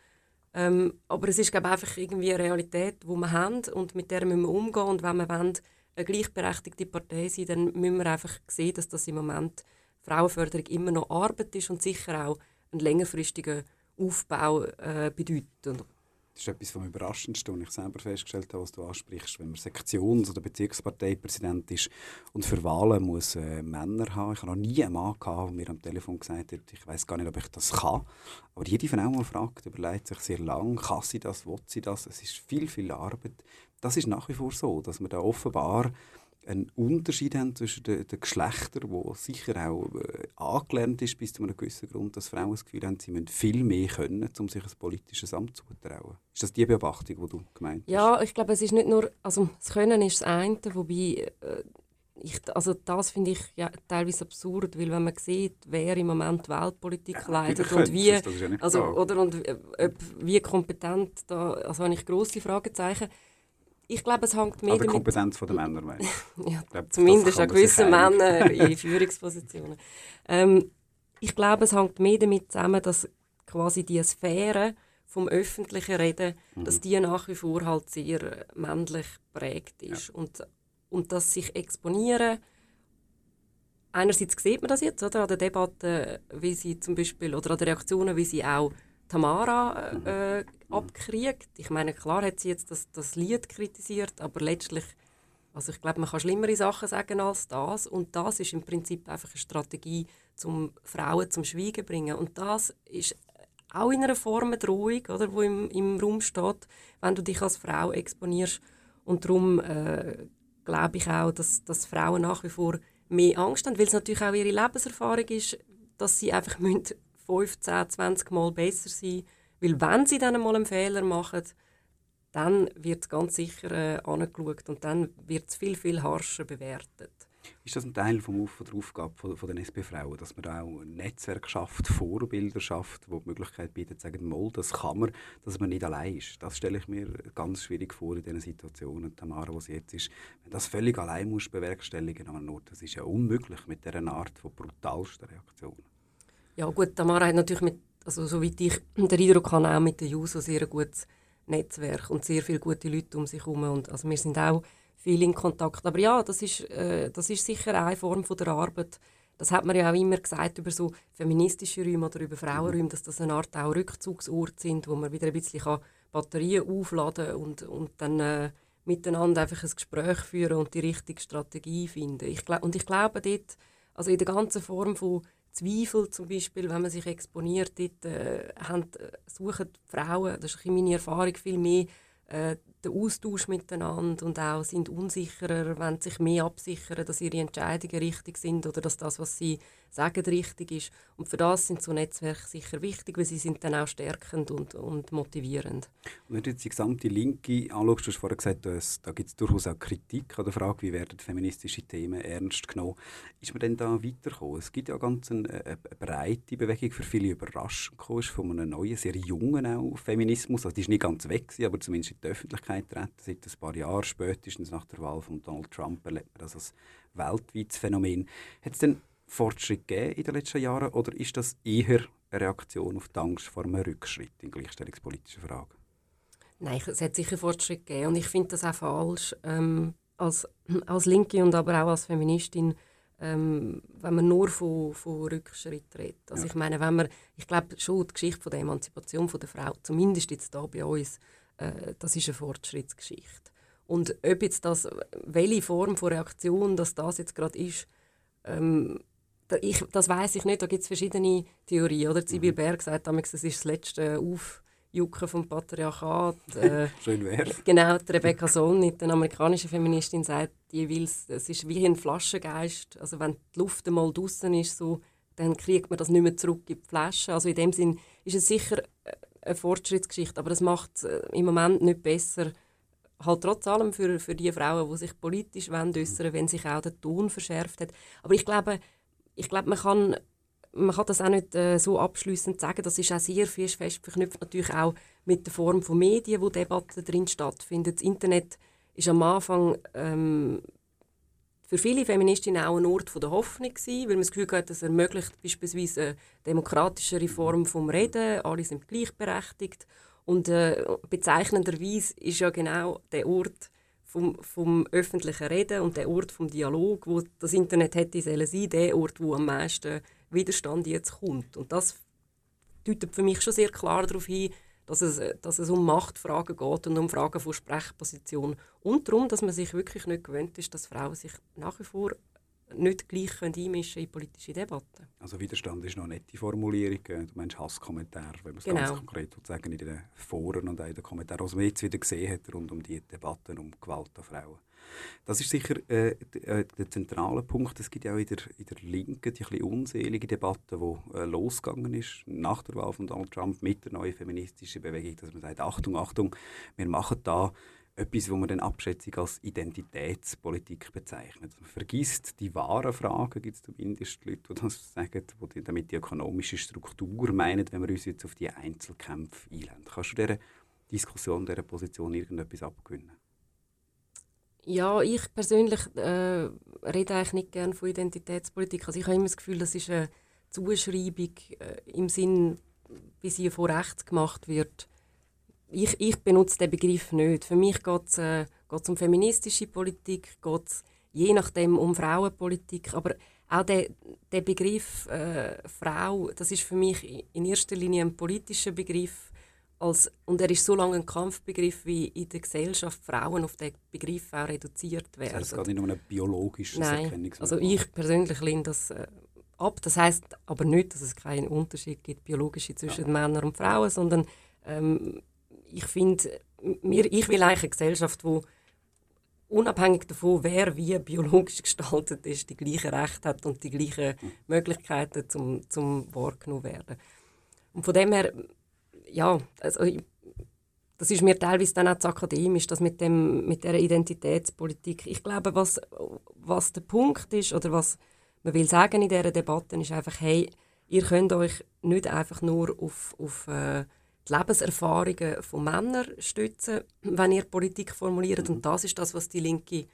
Ähm, aber es ist glaube einfach irgendwie eine Realität, die wir haben und mit der müssen wir umgehen. Und wenn wir wollen, eine gleichberechtigte Partei sein dann müssen wir einfach sehen, dass das im Moment Frauenförderung immer noch Arbeit ist und sicher auch einen längerfristigen Aufbau äh, bedeutet. Das ist etwas vom Überraschendsten, was ich selber festgestellt habe, was du ansprichst. Wenn man Sektions- oder Bezirksparteipräsident ist und für Wahlen muss äh, Männer haben. Ich habe noch nie einen Mann gehabt, der mir am Telefon gesagt hat, ich weiß gar nicht, ob ich das kann. Aber jede Frau, die fragt, überlegt sich sehr lang, kann sie das, will sie das? Es ist viel, viel Arbeit. Das ist nach wie vor so, dass man da offenbar einen Unterschied haben zwischen den, den Geschlechtern, wo sicher auch äh, angelernt ist bis zu einem gewissen Grund, dass Frauen das Gefühl haben, sie müssen viel mehr können, um sich ein politisches Amt zu zuzutrauen. Ist das die Beobachtung, die du gemeint hast? Ja, ich glaube, es ist nicht nur, also das Können ist das eine, wobei äh, ich, also das finde ich ja, teilweise absurd, weil wenn man sieht, wer im Moment die Weltpolitik ja, leitet und wie, ja also, oder, und, äh, ob, wie kompetent, da also habe ich grosse Fragezeichen. Ich glaube, es hängt mehr Aber die Kompetenz der Männer, meine (laughs) ja, glaube, Zumindest an gewissen Männern (laughs) in Führungspositionen. Ähm, ich glaube, es hängt mehr damit zusammen, dass quasi die Sphäre vom öffentlichen Reden, mhm. dass die nach wie vor halt sehr männlich prägt ist. Ja. Und, und dass sich exponieren, einerseits sieht man das jetzt oder, an der Debatte, wie sie zum Beispiel, oder an den Reaktionen, wie sie auch Tamara äh, abkriegt. Ich meine, klar hat sie jetzt das, das Lied kritisiert, aber letztlich, also ich glaube, man kann schlimmere Sachen sagen als das. Und das ist im Prinzip einfach eine Strategie, um Frauen zum Schweigen zu bringen. Und das ist auch in einer Form eine Drohung, oder, wo im, im Raum steht, wenn du dich als Frau exponierst. Und darum äh, glaube ich auch, dass, dass Frauen nach wie vor mehr Angst haben, weil es natürlich auch ihre Lebenserfahrung ist, dass sie einfach (laughs) 15, 20 Mal besser sein weil wenn sie dann einmal einen Fehler machen, dann wird es ganz sicher äh, angeschaut und dann wird es viel, viel harscher bewertet. Ist das ein Teil vom Auf der Aufgabe von, von den SP-Frauen, dass man auch ein Netzwerk schafft, Vorbilder schafft, wo die Möglichkeit bietet, zu sagen, mal, das kann man, dass man nicht allein ist. Das stelle ich mir ganz schwierig vor in diesen Situationen, Tamara, wo sie jetzt ist. Wenn das völlig allein muss bewerkstelligen an einem Ort, das ist ja unmöglich mit dieser Art von brutalsten Reaktionen. Ja gut, Tamara hat natürlich mit also soweit ich den Eindruck habe, auch mit der JUSO sehr gutes Netzwerk und sehr viele gute Leute um sich herum. Und also wir sind auch viel in Kontakt. Aber ja, das ist, äh, das ist sicher eine Form von der Arbeit. Das hat man ja auch immer gesagt über so feministische Räume oder über Frauenräume, dass das eine Art auch Rückzugsorte sind, wo man wieder ein bisschen Batterien aufladen kann und, und dann äh, miteinander einfach ein Gespräch führen und die richtige Strategie finden. Ich und ich glaube dort, also in der ganzen Form von Zweifel zum Beispiel, wenn man sich exponiert, dort, äh, haben, äh, suchen Frauen, das ist meine Erfahrung, viel mehr äh, den Austausch miteinander und auch sind unsicherer, wenn sich mehr absichern, dass ihre Entscheidungen richtig sind oder dass das, was sie sagen, richtig ist. Und für das sind so Netzwerke sicher wichtig, weil sie sind dann auch stärkend und, und motivierend. Und wenn du jetzt die gesamte Linke anschaust, du hast vorhin gesagt, dass, da gibt es durchaus auch Kritik an der Frage, wie werden feministische Themen ernst genommen. Ist man denn da weitergekommen? Es gibt ja ganz eine, eine breite Bewegung, für viele überraschend gekommen von einem neuen, sehr jungen auch Feminismus. Also die ist nicht ganz weg, aber zumindest in die Öffentlichkeit treten. Seit ein paar Jahren, spätestens nach der Wahl von Donald Trump, erlebt man das als weltweites Phänomen. Hat es denn Fortschritt gegeben in den letzten Jahren oder ist das eher eine Reaktion auf die Angst vor einem Rückschritt in gleichstellungspolitischen Fragen? Nein, es hat sicher Fortschritt gegeben und ich finde das auch falsch, ähm, als, (clears throat) als Linke und aber auch als Feministin, ähm, wenn man nur von, von Rückschritt redet. Also ja. ich meine, wenn man, ich glaube schon die Geschichte von der Emanzipation von der Frau, zumindest jetzt hier bei uns, äh, das ist eine Fortschrittsgeschichte. Und ob jetzt das, welche Form von Reaktion das, das jetzt gerade ist, ähm, ich, das weiß ich nicht, da gibt es verschiedene Theorien. Oder? Sibyl mhm. Berg sagt damals, das ist das letzte Aufjucken vom Patriarchat. (laughs) Äh, Schön wär's. Genau, die Rebecca Solnit, eine amerikanische Feministin, sagt jeweils, es ist wie ein Flaschengeist. Also wenn die Luft einmal draußen ist, so, dann kriegt man das nicht mehr zurück in die Flasche. Also in dem Sinn ist es sicher äh, eine Fortschrittsgeschichte, aber das macht äh, im Moment nicht besser. Halt trotz allem für, für die Frauen, die sich politisch äußern wollen, wenn sich auch der Ton verschärft hat. Aber ich glaube, ich glaube, man kann, man kann das auch nicht äh, so abschließend sagen. Das ist auch sehr fest verknüpft natürlich auch mit der Form von Medien, wo Debatten drin stattfinden. Das Internet ist am Anfang ähm, für viele Feministinnen auch ein Ort der Hoffnung gewesen, weil man das Gefühl hat, es ermöglicht beispielsweise eine demokratische Reform vom Reden, alle sind gleichberechtigt. Und äh, bezeichnenderweise ist ja genau der Ort vom, vom öffentlichen Reden und der Ort vom Dialog, wo das Internet hätte sollen sein, der Ort, wo am meisten Widerstand jetzt kommt. Und das deutet für mich schon sehr klar darauf hin, dass es, dass es um Machtfragen geht und um Fragen von Sprechposition. Und darum, dass man sich wirklich nicht gewöhnt ist, dass Frauen sich nach wie vor nicht gleich einmischen in politische Debatten. Also Widerstand ist noch eine nette Formulierung. Du meinst Hasskommentar, wenn man es genau. ganz konkret sagen in den Foren und auch in den Kommentaren, was man jetzt wieder gesehen hat rund um die Debatten um Gewalt an Frauen. Das ist sicher äh, äh, der zentrale Punkt. Es gibt ja auch in der, in der Linken die ein unselige Debatte, die äh, losgegangen ist nach der Wahl von Donald Trump mit der neuen feministischen Bewegung, dass man sagt, Achtung, Achtung, wir machen da etwas, wo man dann Abschätzung als Identitätspolitik bezeichnet. Man vergisst die wahren Fragen, gibt es zumindest Leute, die das sagen, die damit die ökonomische Struktur meinen, wenn wir uns jetzt auf die Einzelkämpfe einlanden. Kannst du dieser Diskussion, dieser Position irgendetwas abgewinnen? Ja, ich persönlich äh, rede eigentlich nicht gerne von Identitätspolitik. Also ich habe immer das Gefühl, das ist eine Zuschreibung äh, im Sinn, wie sie von rechts gemacht wird. Ich, ich benutze den Begriff nicht. Für mich geht es äh, um feministische Politik, geht je nachdem um Frauenpolitik. Aber auch der, der Begriff äh, Frau, das ist für mich in erster Linie ein politischer Begriff als, und er ist so lange ein Kampfbegriff, wie in der Gesellschaft Frauen auf den Begriff auch reduziert werden. Das heißt, geht nicht um ein biologisches Nein, also ich persönlich lehne das äh, ab. Das heißt aber nicht, dass es keinen Unterschied gibt biologische zwischen ja. Männern und Frauen, sondern ähm, ich finde, ich will eigentlich eine Gesellschaft, wo unabhängig davon, wer wie biologisch (laughs) gestaltet ist, die gleichen Rechte hat und die gleichen mhm. Möglichkeiten zum, zum wahrgenommen werden. Und von dem her ja, also das ist mir teilweise dann auch zu akademisch, das mit, dem, mit der Identitätspolitik. Ich glaube, was, was der Punkt ist oder was man will sagen in dieser Debatte ist einfach, hey, ihr könnt euch nicht einfach nur auf, auf äh, die Lebenserfahrungen von Männern stützen, wenn ihr Politik formuliert. Und das ist das, was die Linke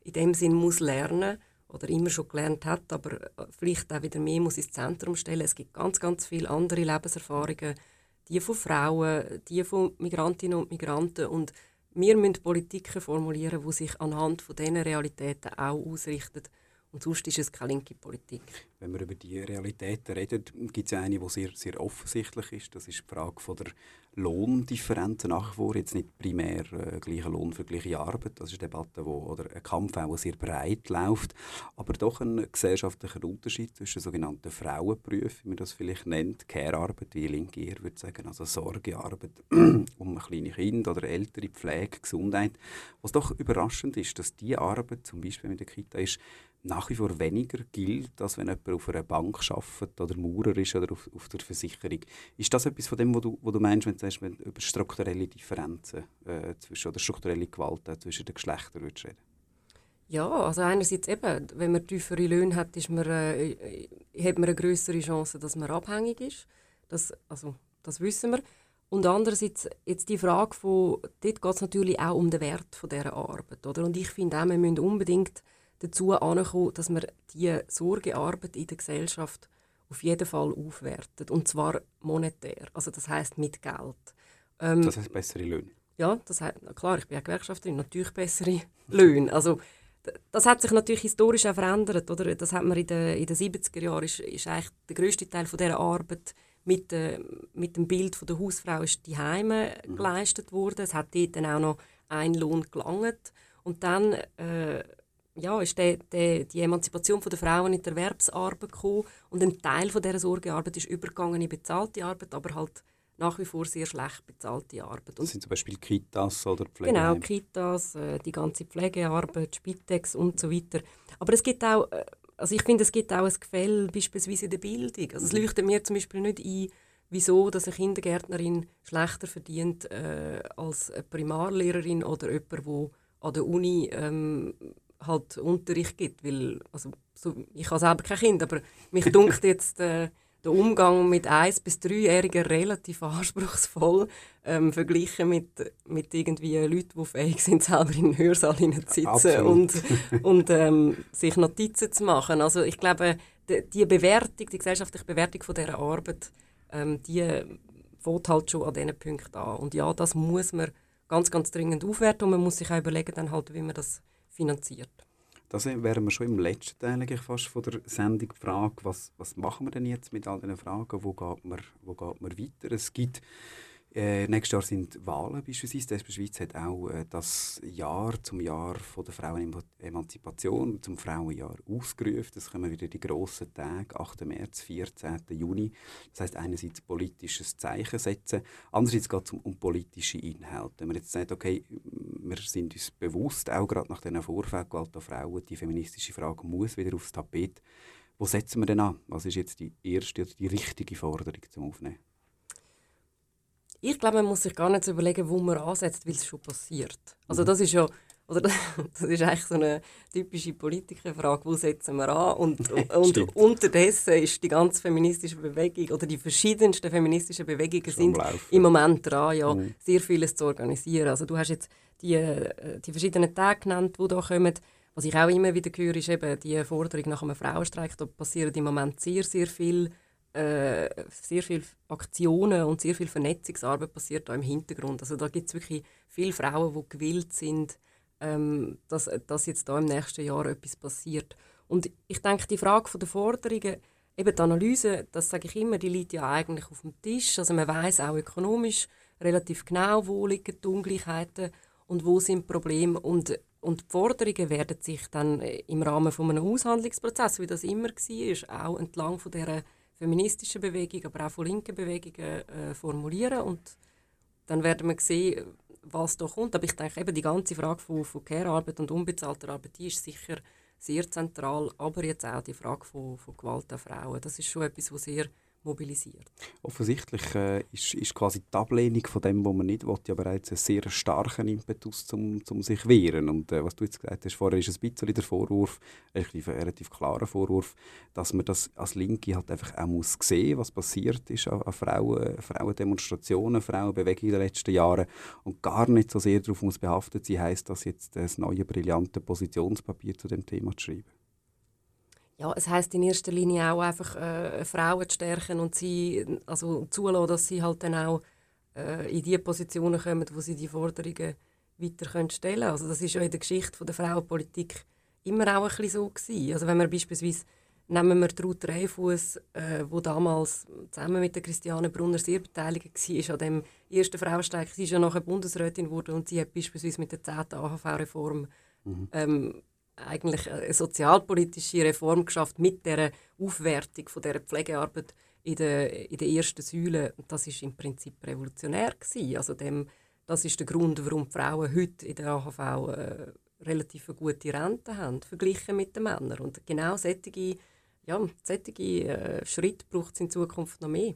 in dem Sinn muss lernen oder immer schon gelernt hat, aber äh, vielleicht auch wieder mehr muss ins Zentrum stellen. Es gibt ganz, ganz viele andere Lebenserfahrungen, die von Frauen, die von Migrantinnen und Migranten. Und wir müssen Politiken formulieren, die sich anhand von diesen Realitäten auch ausrichten. Und sonst ist es keine linke Politik. Wenn wir über die Realitäten reden, gibt es eine, die sehr, sehr offensichtlich ist. Das ist die Frage von der Lohndifferenzen nach vor. Jetzt nicht primär äh, gleicher Lohn für gleiche Arbeit. Das ist eine Debatte, wo, oder ein Kampf, der sehr breit läuft. Aber doch ein gesellschaftlicher Unterschied zwischen sogenannten Frauenberufen, wie man das vielleicht nennt, Care-Arbeit, wie Linke eher würde sagen, also Sorgearbeit (clears throat) um kleine Kinder oder ältere Pflege, Gesundheit. Was doch überraschend ist, dass diese Arbeit, zum Beispiel mit der Kita, ist, nach wie vor weniger gilt, als wenn jemand auf einer Bank arbeitet oder Maurer ist oder auf, auf der Versicherung. Ist das etwas von dem, was du, du meinst, wenn du sagst, wenn über strukturelle Differenzen äh, zwischen, oder strukturelle Gewalt äh, zwischen den Geschlechtern würdest reden? Ja, also einerseits eben, wenn man tiefere Löhne hat, ist man, äh, hat man eine größere Chance, dass man abhängig ist. Das, also, das wissen wir. Und andererseits jetzt die Frage von, dort geht es natürlich auch um den Wert von dieser Arbeit. Oder? Und ich finde auch, wir müssen unbedingt dazu ankommen, dass wir die Sorgearbeit in der Gesellschaft auf jeden Fall aufwerten. Und zwar monetär. Also das heißt mit Geld. Ähm, das heißt bessere Löhne? Ja, das heißt, klar, ich bin ja Gewerkschafterin, natürlich bessere (laughs) Löhne. Also, das hat sich natürlich historisch auch verändert. Oder? Das hat man in den, in den 70er Jahren, ist, ist eigentlich der grösste Teil von dieser Arbeit mit, äh, mit dem Bild von der Hausfrau ist die Heime mhm. geleistet worden. Es hat dort dann auch noch ein Lohn gelangt. Und dann äh, ja, ist der, der, die Emanzipation der Frauen in der Erwerbsarbeit gekommen und ein Teil von dieser Sorgearbeit ist übergegangen in bezahlte Arbeit, aber halt nach wie vor sehr schlecht bezahlte Arbeit. Und das sind zum Beispiel Kitas oder Pflegeheime? Genau, Kitas, äh, die ganze Pflegearbeit, Spitex und so weiter. Aber es gibt auch, äh, also ich finde, es gibt auch ein Gefälle beispielsweise in der Bildung. Also es mhm. leuchtet mir zum Beispiel nicht ein, wieso dass eine Kindergärtnerin schlechter verdient äh, als eine Primarlehrerin oder jemand, der an der Uni ähm, halt Unterricht gibt. Weil, also, so, ich habe selber kein Kind, aber mich dunkelt jetzt äh, der Umgang mit 1- bis 3-Jährigen relativ anspruchsvoll, ähm, verglichen mit, mit irgendwie Leuten, die fähig sind, selber in den Hörsaal zu sitzen Absolut. und, und ähm, sich Notizen zu machen. Also ich glaube, die, die Bewertung, die gesellschaftliche Bewertung von dieser Arbeit, ähm, die fängt halt schon an diesen Punkten an. Und ja, das muss man ganz, ganz dringend aufwerten und man muss sich auch überlegen, dann halt, wie man das finanziert. Das wären wir schon im letzten Teil eigentlich fast von der Sendung die Frage, was, was machen wir denn jetzt mit all diesen Fragen, wo geht man, wo geht man weiter? Es gibt äh, nächstes Jahr sind Wahlen beispielsweise. Die SP Schweiz hat auch äh, das Jahr zum Jahr von der Frauenemanzipation, zum Frauenjahr ausgerufen. Es kommen wieder die grossen Tage, 8. März, 14. Juni. Das heißt einerseits politisches Zeichen setzen, andererseits geht es um, um, politische Inhalte. Wenn man jetzt sagt, okay, wir sind uns bewusst, auch gerade nach diesen Vorfällen Gewalt Frauen, die feministische Frage muss wieder aufs Tapet. Wo setzen wir denn an? Was ist jetzt die erste oder die richtige Forderung zum Aufnehmen? Ich glaube, man muss sich gar nicht so überlegen, wo man ansetzt, weil es schon passiert. Also mhm. das ist ja, oder (laughs) das ist eigentlich so eine typische Politikerfrage, wo setzen wir an? Und, (laughs) und unterdessen ist die ganze feministische Bewegung oder die verschiedensten feministischen Bewegungen sind im Moment dran, ja, mhm. sehr vieles zu organisieren. Also du hast jetzt die, äh, die verschiedenen Tage genannt, die da kommen. Was ich auch immer wieder höre, ist eben die Forderung nach einem Frauenstreik. Da passiert im Moment sehr, sehr viel äh, sehr viele Aktionen und sehr viel Vernetzungsarbeit passiert da im Hintergrund. Also da gibt es wirklich viele Frauen, die gewillt sind, ähm, dass, dass jetzt da im nächsten Jahr etwas passiert. Und ich denke, die Frage der Forderungen, eben die Analyse, das sage ich immer, die liegt ja eigentlich auf dem Tisch. Also man weiß auch ökonomisch relativ genau, wo liegen die Ungleichheiten und wo sind Probleme. Und, und die Forderungen werden sich dann im Rahmen von einem Aushandlungsprozess, wie das immer war, auch entlang von dieser feministischen Bewegung, aber auch von linken Bewegungen äh, formulieren und dann werden wir sehen, was da kommt. Aber ich denke, eben die ganze Frage von, von Care-Arbeit und unbezahlter Arbeit, die ist sicher sehr zentral, aber jetzt auch die Frage von, von Gewalt an Frauen. Das ist schon etwas, was sehr mobilisiert. Offensichtlich äh, ist, ist quasi die Ablehnung von dem, was man nicht will, ja bereits einen sehr starken Impetus, um zum sich wehren. Und äh, was du jetzt gesagt hast, vorher ist ein bisschen der Vorwurf, ein relativ klarer Vorwurf, dass man das als Linke halt einfach auch muss sehen, was passiert ist an, an Frauen, Frauendemonstrationen, Frauenbewegungen in den letzten Jahren und gar nicht so sehr darauf muss behaftet sein, heisst das jetzt das neue brillante Positionspapier zu dem Thema zu schreiben. Ja, es heißt in erster Linie auch einfach äh, Frauen zu stärken und sie also zulassen, dass sie halt dann auch äh, in die Positionen kommen, wo sie die Forderungen weiter können stellen Also das ist ja in der Geschichte der Frauenpolitik immer auch ein bisschen so gewesen. Also wenn wir beispielsweise nehmen wir Ruth Dreifuss, äh, wo damals zusammen mit der Christiane Brunner sehr beteiligt war an dem ersten Frauenstreik. Sie ist ja nachher Bundesrätin geworden und sie hat beispielsweise mit der 10. AHV-Reform mhm. ähm, eigentlich eine sozialpolitische Reform geschafft mit der Aufwertung von der Pflegearbeit in der, in der ersten Säule. Das ist im Prinzip revolutionär gewesen. Also dem, das ist der Grund, warum Frauen heute in der AHV äh, relativ gute Rente haben, verglichen mit den Männern. Und genau solche, ja, solche äh, Schritte braucht es in Zukunft noch mehr.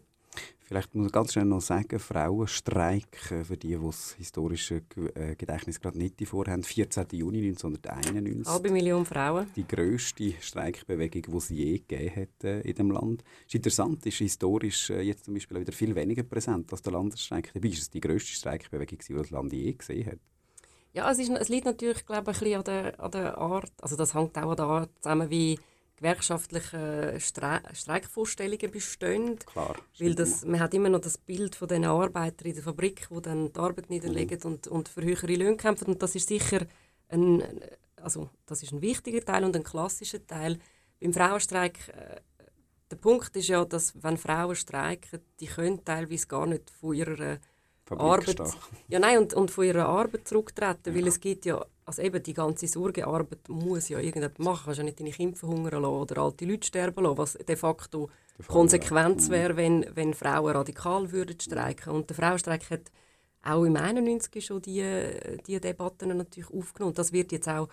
Vielleicht muss ich ganz schnell noch sagen, Frauenstreik, für die, die das historische äh, Gedächtnis gerade nicht vorhaben, 14. Juni 1991. Halbe Million Frauen. Die grösste Streikbewegung, die es je gegeben hat äh, in dem Land. Das ist interessant, ist historisch äh, jetzt zum Beispiel wieder viel weniger präsent als der Landesstreik. Dabei ist es die grösste Streikbewegung, die das Land je gesehen hat. Ja, es, ist, es liegt natürlich glaube ich, ein bisschen an der, an der Art, also das hängt auch an der Art zusammen, wie gewerkschaftliche Stre Streikvorstellungen bestehen. Klar. Weil das, man hat immer noch das Bild von den Arbeitern in der Fabrik, die dann die Arbeit niederlegen mhm. und, und für höhere Löhne kämpfen. Und das ist sicher ein, also das ist ein wichtiger Teil und ein klassischer Teil. Beim Frauenstreik, äh, der Punkt ist ja, dass wenn Frauen streiken, die können teilweise gar nicht von ihrer Arbeit, ja, nein, und, und von ihrer Arbeit zurücktreten, ja. weil es gibt ja, also eben die ganze Sorgearbeit muss ja irgendjemand machen, du kannst ja nicht deine Kinder verhungern lassen oder alte Leute sterben lassen, was de facto Konsequenz wäre, wenn, wenn Frauen radikal würden streiken. Und der Frauenstreik hat auch im 91 schon diese die Debatten natürlich aufgenommen. Das wird jetzt auch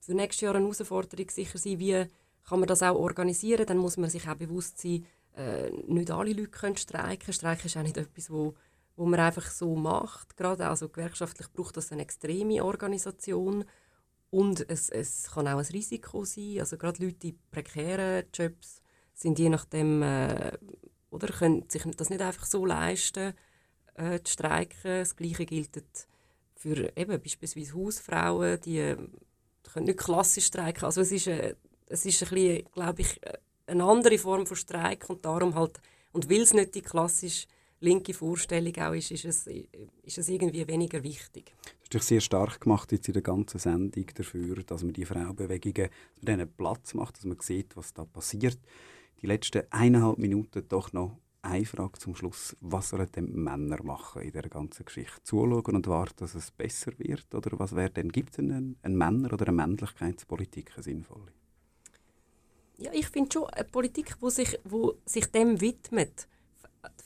für nächstes Jahr eine Herausforderung sicher sein, wie kann man das auch organisieren. Dann muss man sich auch bewusst sein, äh, nicht alle Leute können streiken. Streiken ist auch nicht etwas, wo wo man einfach so macht. Gerade also gewerkschaftlich braucht das eine extreme Organisation und es, es kann auch ein Risiko sein. Also gerade Leute in prekären Jobs sind je nachdem äh, oder können sich das nicht einfach so leisten, äh, zu streiken. Das Gleiche gilt für eben beispielsweise Hausfrauen, die, die können nicht klassisch streiken. Also es ist, äh, es ist ein bisschen, glaube ich, eine andere Form von Streik und darum halt und weil es nicht die klassische linke Vorstellung auch ist, ist es, ist es irgendwie weniger wichtig. Das ist dich sehr stark gemacht jetzt in der ganzen Sendung dafür, dass man die Frauenbewegungen dass man denen Platz macht, dass man sieht, was da passiert. Die letzten eineinhalb Minuten doch noch eine Frage zum Schluss. Was sollen denn Männer machen in der ganzen Geschichte? Zuschauen und warten, dass es besser wird? Oder was wäre denn? Gibt es einen, einen Männer- oder eine Männlichkeitspolitik eine sinnvolle? Ja, ich finde schon eine Politik, die sich, wo sich dem widmet,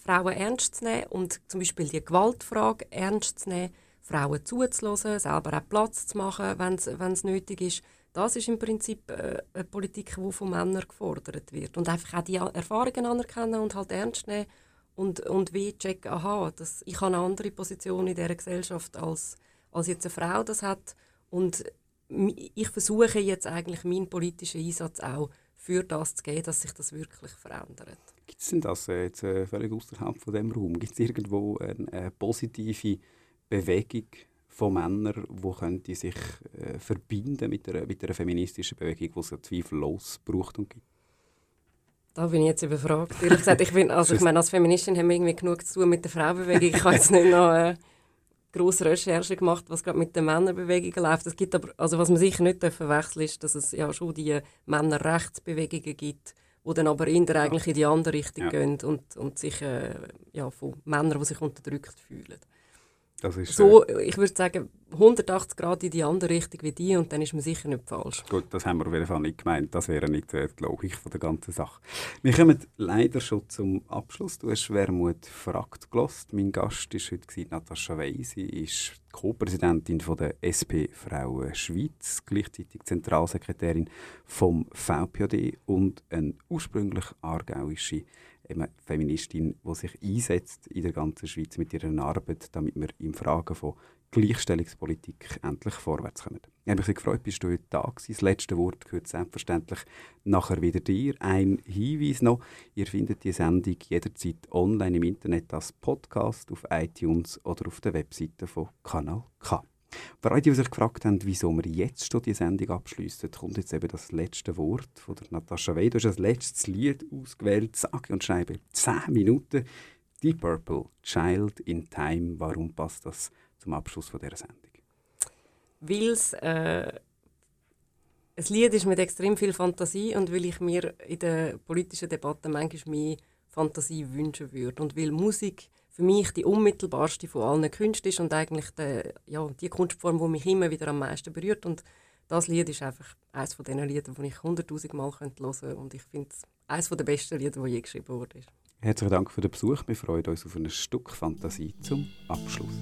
Frauen ernst zu nehmen und zum Beispiel die Gewaltfrage ernst zu nehmen, Frauen zuzulassen, selber auch Platz zu machen, wenn es nötig ist. Das ist im Prinzip äh, eine Politik, die von Männern gefordert wird. Und einfach auch die Erfahrungen anerkennen und halt ernst nehmen und, und wie checken, aha, das, ich habe eine andere Position in dieser Gesellschaft, als, als jetzt eine Frau das hat. Und ich versuche jetzt eigentlich meinen politischen Einsatz auch für das zu geben, dass sich das wirklich verändert. Gibt es denn das äh, jetzt äh, völlig außerhalb von dem Raum? Gibt es irgendwo eine, eine, positive Bewegung von Männern, die könnte sich äh, verbinden mit einer, mit einer feministischen Bewegung, die es ja zweifellos braucht und gibt? Da bin ich jetzt überfragt. Ehrlich gesagt, ich, bin, also ich (laughs) meine, als Feministin haben wir irgendwie genug zu tun mit der Frauenbewegung. Ich habe jetzt nicht noch äh, grosse Recherche gemacht, was gerade mit den Männerbewegungen läuft. Es gibt aber, also was man sicher nicht verwechseln ist, dass es ja schon die Männerrechtsbewegungen gibt, die dann aber eher eigentlich in die andere Richtung ja. gehen und, und sich äh, ja, von Männern, die sich unterdrückt fühlen. Ist, so, ich würde sagen, 180 Grad in die andere Richtung wie die und dann ist man sicher nicht falsch. Gut, das haben wir auf jeden Fall nicht gemeint. Das wäre nicht die Logik von der ganzen Sache. Wir kommen leider schon zum Abschluss. Du hast Schwermut fragt gelost. Mein Gast war heute Natascha Wey. Sie ist Co-Präsidentin der SP Frauen Schweiz, gleichzeitig Zentralsekretärin vom VPOD und eine ursprünglich aargauische eine Feministin, die sich einsetzt in der ganzen Schweiz mit ihrer Arbeit, damit wir in Fragen von Gleichstellungspolitik endlich vorwärts kommen. Ich habe mich gefreut, bist du heute da gewesen. Das letzte Wort gehört selbstverständlich nachher wieder dir. Ein Hinweis noch, ihr findet die Sendung jederzeit online im Internet als Podcast auf iTunes oder auf der Webseite von Kanal K. Für alle, die sich gefragt haben, wieso wir jetzt schon die Sendung abschließen, kommt jetzt eben das letzte Wort von der Natascha Wey. Du hast das letzte Lied ausgewählt, sage und schreibe 10 Minuten. Deep Purple, Child in Time. Warum passt das zum Abschluss von dieser Sendung? Weil es äh, ein Lied ist mit extrem viel Fantasie und weil ich mir in der politischen Debatte manchmal mehr Fantasie wünschen würde. Und weil Musik für mich die unmittelbarste von allen Künsten ist und eigentlich die, ja, die Kunstform, die mich immer wieder am meisten berührt. Und das Lied ist einfach eines von den Liedern, die ich hunderttausend Mal hören könnte. Und ich finde es eines der besten Lieder, die je geschrieben wurde. Herzlichen Dank für den Besuch. Wir freuen uns auf ein Stück Fantasie zum Abschluss.